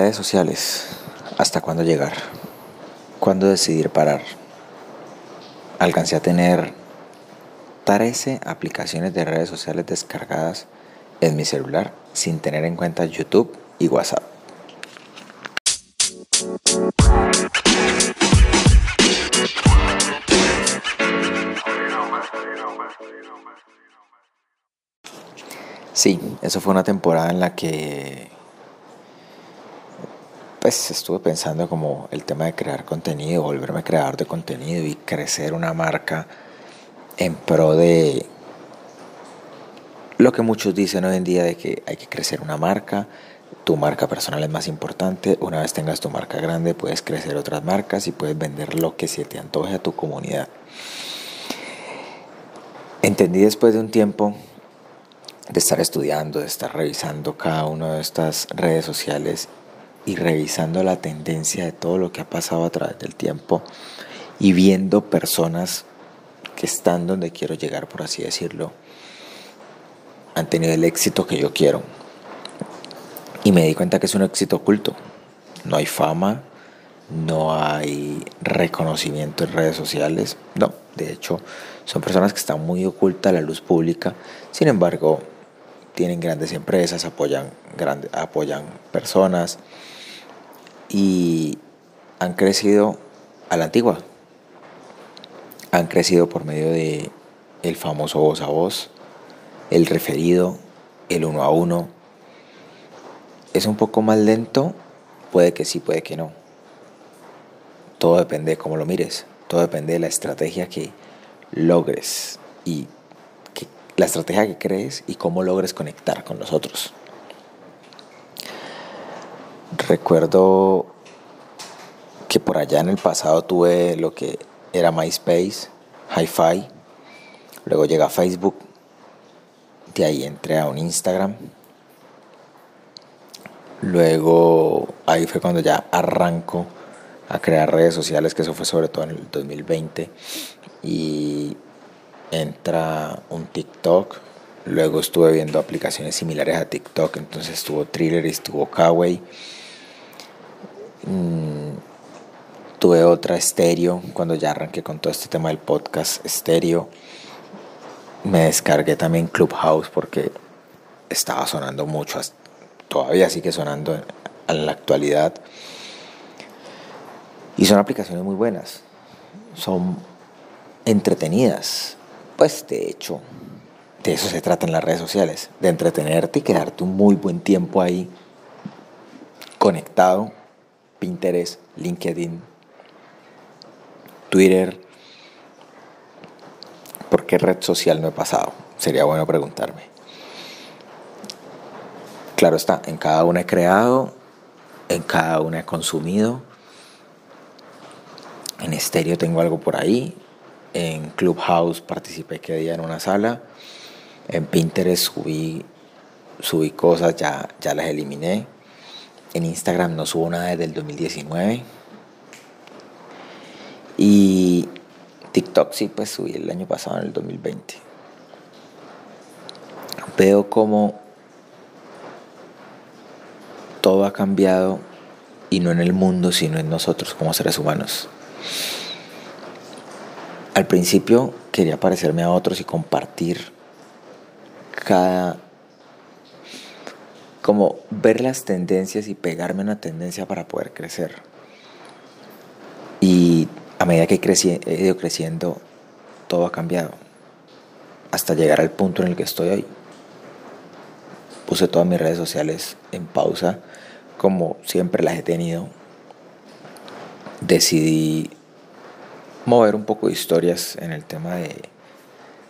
Redes sociales. ¿Hasta cuándo llegar? ¿Cuándo decidir parar? Alcancé a tener 13 aplicaciones de redes sociales descargadas en mi celular sin tener en cuenta YouTube y WhatsApp. Sí, eso fue una temporada en la que pues estuve pensando como el tema de crear contenido, volverme creador de contenido y crecer una marca en pro de lo que muchos dicen hoy en día de que hay que crecer una marca, tu marca personal es más importante, una vez tengas tu marca grande puedes crecer otras marcas y puedes vender lo que se te antoje a tu comunidad. Entendí después de un tiempo de estar estudiando, de estar revisando cada una de estas redes sociales y revisando la tendencia de todo lo que ha pasado a través del tiempo y viendo personas que están donde quiero llegar, por así decirlo, han tenido el éxito que yo quiero. Y me di cuenta que es un éxito oculto. No hay fama, no hay reconocimiento en redes sociales. No, de hecho, son personas que están muy ocultas a la luz pública. Sin embargo, tienen grandes empresas, apoyan, apoyan personas y han crecido a la antigua. Han crecido por medio de el famoso voz a voz, el referido, el uno a uno. Es un poco más lento, puede que sí, puede que no. Todo depende de cómo lo mires, todo depende de la estrategia que logres y la estrategia que crees y cómo logres conectar con los otros. Recuerdo que por allá en el pasado tuve lo que era MySpace, Hi-Fi, luego llega Facebook, de ahí entré a un Instagram, luego ahí fue cuando ya arranco a crear redes sociales, que eso fue sobre todo en el 2020, y entra un TikTok, luego estuve viendo aplicaciones similares a TikTok, entonces estuvo Thriller y estuvo Kawaii Mm, tuve otra estéreo cuando ya arranqué con todo este tema del podcast estéreo. Me descargué también Clubhouse porque estaba sonando mucho, todavía sigue sonando en la actualidad. Y son aplicaciones muy buenas, son entretenidas. Pues de hecho, de eso se trata en las redes sociales, de entretenerte y quedarte un muy buen tiempo ahí conectado Pinterest, LinkedIn, Twitter. ¿Por qué red social no he pasado? Sería bueno preguntarme. Claro está, en cada una he creado, en cada una he consumido. En estéreo tengo algo por ahí. En Clubhouse participé que día en una sala. En Pinterest subí, subí cosas, ya, ya las eliminé. En Instagram no subo nada desde el 2019. Y TikTok sí, pues subí el año pasado, en el 2020. Veo como todo ha cambiado y no en el mundo, sino en nosotros como seres humanos. Al principio quería parecerme a otros y compartir cada como ver las tendencias y pegarme una tendencia para poder crecer. Y a medida que he ido creciendo, todo ha cambiado. Hasta llegar al punto en el que estoy hoy. Puse todas mis redes sociales en pausa, como siempre las he tenido. Decidí mover un poco de historias en el tema de,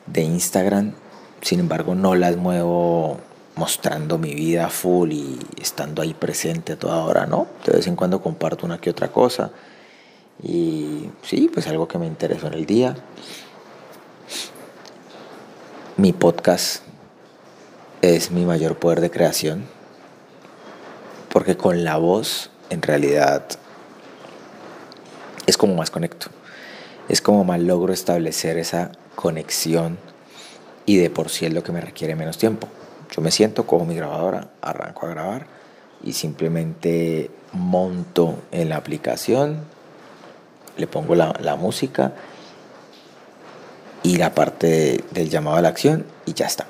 de Instagram. Sin embargo, no las muevo mostrando mi vida full y estando ahí presente a toda hora, ¿no? De vez en cuando comparto una que otra cosa. Y sí, pues algo que me interesó en el día. Mi podcast es mi mayor poder de creación. Porque con la voz, en realidad, es como más conecto. Es como más logro establecer esa conexión y de por sí es lo que me requiere menos tiempo. Yo me siento, cojo mi grabadora, arranco a grabar, y simplemente monto en la aplicación, le pongo la, la música y la parte del llamado a la acción y ya está.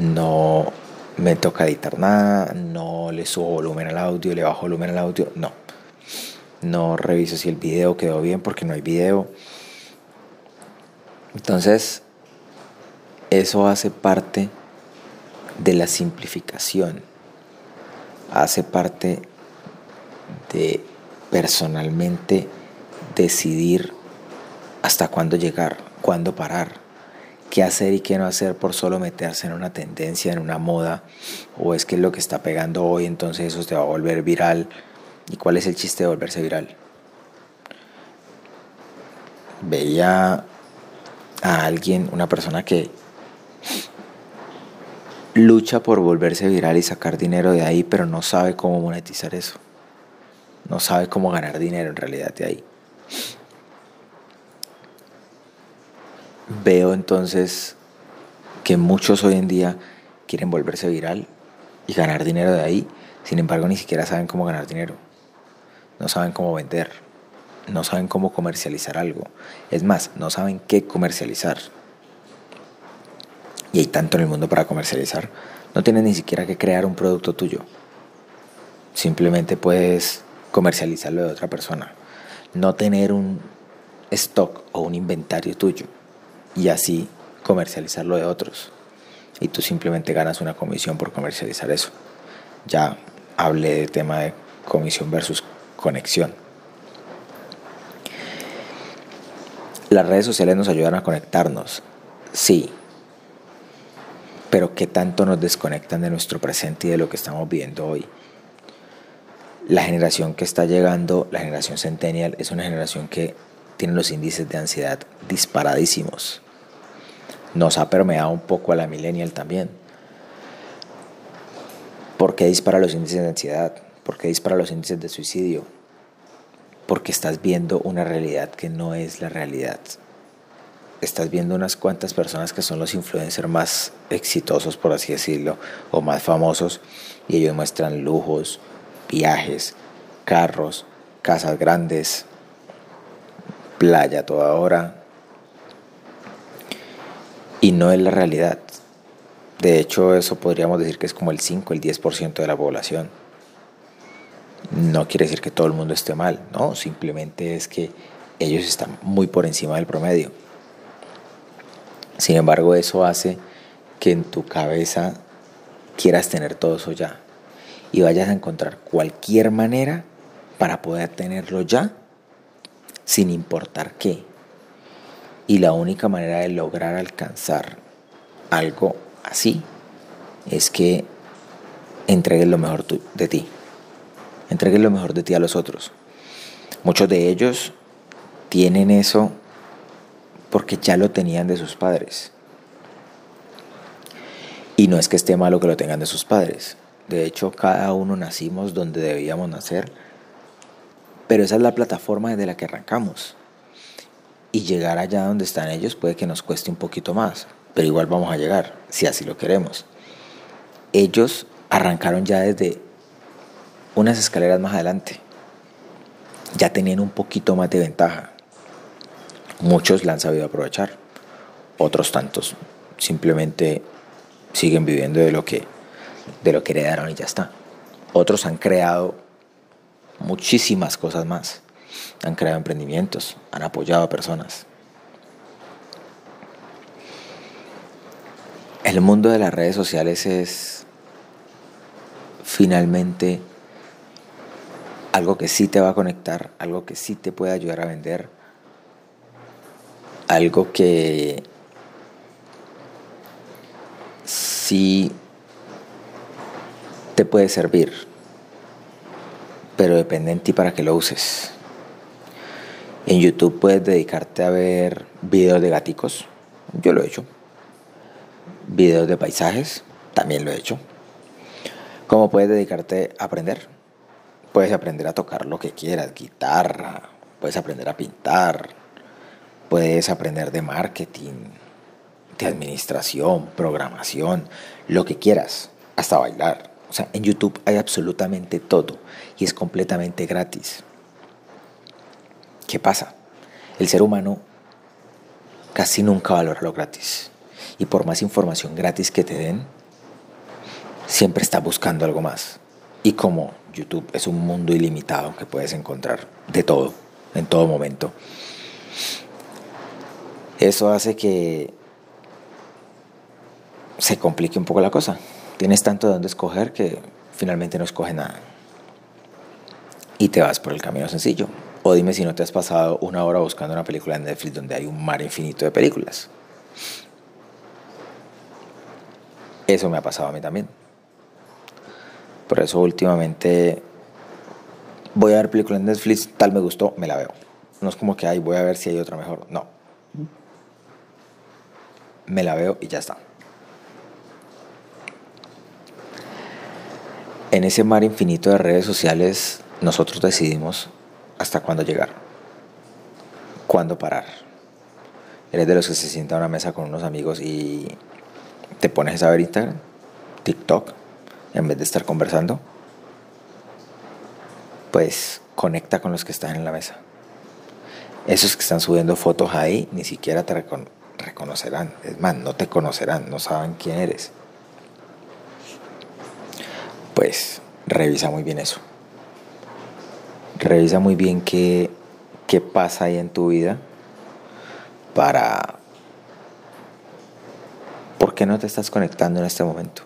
No me toca editar nada, no le subo volumen al audio, le bajo volumen al audio, no. No reviso si el video quedó bien porque no hay video. Entonces, eso hace parte de la simplificación, hace parte de personalmente decidir hasta cuándo llegar, cuándo parar, qué hacer y qué no hacer por solo meterse en una tendencia, en una moda, o es que es lo que está pegando hoy, entonces eso te va a volver viral. ¿Y cuál es el chiste de volverse viral? Veía a alguien, una persona que lucha por volverse viral y sacar dinero de ahí, pero no sabe cómo monetizar eso. No sabe cómo ganar dinero en realidad de ahí. Veo entonces que muchos hoy en día quieren volverse viral y ganar dinero de ahí, sin embargo ni siquiera saben cómo ganar dinero. No saben cómo vender, no saben cómo comercializar algo. Es más, no saben qué comercializar y hay tanto en el mundo para comercializar, no tienes ni siquiera que crear un producto tuyo. Simplemente puedes comercializarlo de otra persona. No tener un stock o un inventario tuyo y así comercializarlo de otros. Y tú simplemente ganas una comisión por comercializar eso. Ya hablé del tema de comisión versus conexión. Las redes sociales nos ayudan a conectarnos, sí, pero qué tanto nos desconectan de nuestro presente y de lo que estamos viviendo hoy. La generación que está llegando, la generación centennial, es una generación que tiene los índices de ansiedad disparadísimos. Nos ha permeado un poco a la millennial también. ¿Por qué dispara los índices de ansiedad? ¿Por qué dispara los índices de suicidio? Porque estás viendo una realidad que no es la realidad estás viendo unas cuantas personas que son los influencers más exitosos, por así decirlo, o más famosos, y ellos muestran lujos, viajes, carros, casas grandes, playa toda hora, y no es la realidad. De hecho, eso podríamos decir que es como el 5, el 10% de la población. No quiere decir que todo el mundo esté mal, no, simplemente es que ellos están muy por encima del promedio. Sin embargo, eso hace que en tu cabeza quieras tener todo eso ya y vayas a encontrar cualquier manera para poder tenerlo ya sin importar qué. Y la única manera de lograr alcanzar algo así es que entregues lo mejor de ti. Entregues lo mejor de ti a los otros. Muchos de ellos tienen eso porque ya lo tenían de sus padres. Y no es que esté malo que lo tengan de sus padres. De hecho, cada uno nacimos donde debíamos nacer. Pero esa es la plataforma desde la que arrancamos. Y llegar allá donde están ellos puede que nos cueste un poquito más. Pero igual vamos a llegar, si así lo queremos. Ellos arrancaron ya desde unas escaleras más adelante. Ya tenían un poquito más de ventaja. Muchos la han sabido aprovechar, otros tantos simplemente siguen viviendo de lo que, de lo que heredaron y ya está. Otros han creado muchísimas cosas más. Han creado emprendimientos, han apoyado a personas. El mundo de las redes sociales es finalmente algo que sí te va a conectar, algo que sí te puede ayudar a vender, algo que sí te puede servir, pero depende en ti para que lo uses. En YouTube puedes dedicarte a ver videos de gaticos, yo lo he hecho. Videos de paisajes, también lo he hecho. ¿Cómo puedes dedicarte a aprender? Puedes aprender a tocar lo que quieras, guitarra, puedes aprender a pintar, Puedes aprender de marketing, de administración, programación, lo que quieras, hasta bailar. O sea, en YouTube hay absolutamente todo y es completamente gratis. ¿Qué pasa? El ser humano casi nunca valora lo gratis. Y por más información gratis que te den, siempre está buscando algo más. Y como YouTube es un mundo ilimitado que puedes encontrar de todo, en todo momento, eso hace que se complique un poco la cosa. Tienes tanto de dónde escoger que finalmente no escoge nada. Y te vas por el camino sencillo. O dime si no te has pasado una hora buscando una película en Netflix donde hay un mar infinito de películas. Eso me ha pasado a mí también. Por eso últimamente voy a ver películas en Netflix, tal me gustó, me la veo. No es como que ay, voy a ver si hay otra mejor. No. Me la veo y ya está. En ese mar infinito de redes sociales, nosotros decidimos hasta cuándo llegar, cuándo parar. Eres de los que se sienta a una mesa con unos amigos y te pones a ver Instagram, TikTok, en vez de estar conversando. Pues conecta con los que están en la mesa. Esos que están subiendo fotos ahí ni siquiera te reconocerán. Es más, no te conocerán, no saben quién eres pues revisa muy bien eso. Revisa muy bien qué, qué pasa ahí en tu vida para... ¿Por qué no te estás conectando en este momento?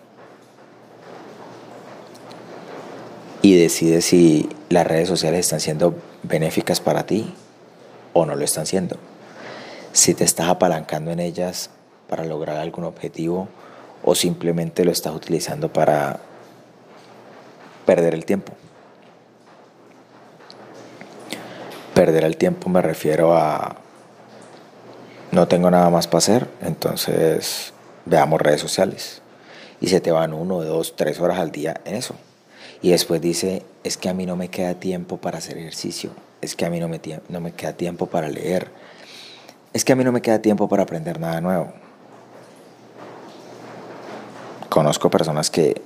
Y decide si las redes sociales están siendo benéficas para ti o no lo están siendo. Si te estás apalancando en ellas para lograr algún objetivo o simplemente lo estás utilizando para perder el tiempo. Perder el tiempo me refiero a no tengo nada más para hacer, entonces veamos redes sociales. Y se te van uno, dos, tres horas al día en eso. Y después dice, es que a mí no me queda tiempo para hacer ejercicio, es que a mí no me, no me queda tiempo para leer, es que a mí no me queda tiempo para aprender nada nuevo. Conozco personas que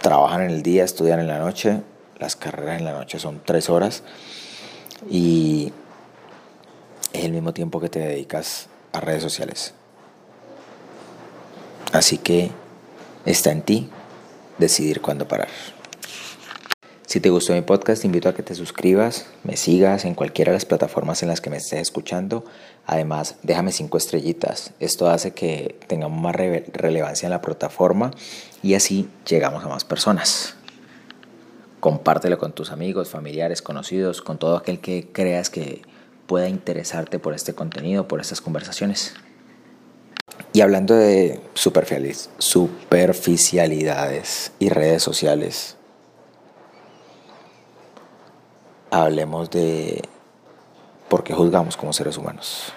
trabajan en el día, estudian en la noche, las carreras en la noche son tres horas y es el mismo tiempo que te dedicas a redes sociales. Así que está en ti decidir cuándo parar. Si te gustó mi podcast, te invito a que te suscribas, me sigas en cualquiera de las plataformas en las que me estés escuchando. Además, déjame cinco estrellitas. Esto hace que tengamos más relevancia en la plataforma y así llegamos a más personas. Compártelo con tus amigos, familiares, conocidos, con todo aquel que creas que pueda interesarte por este contenido, por estas conversaciones. Y hablando de superficialidades y redes sociales, hablemos de por qué juzgamos como seres humanos.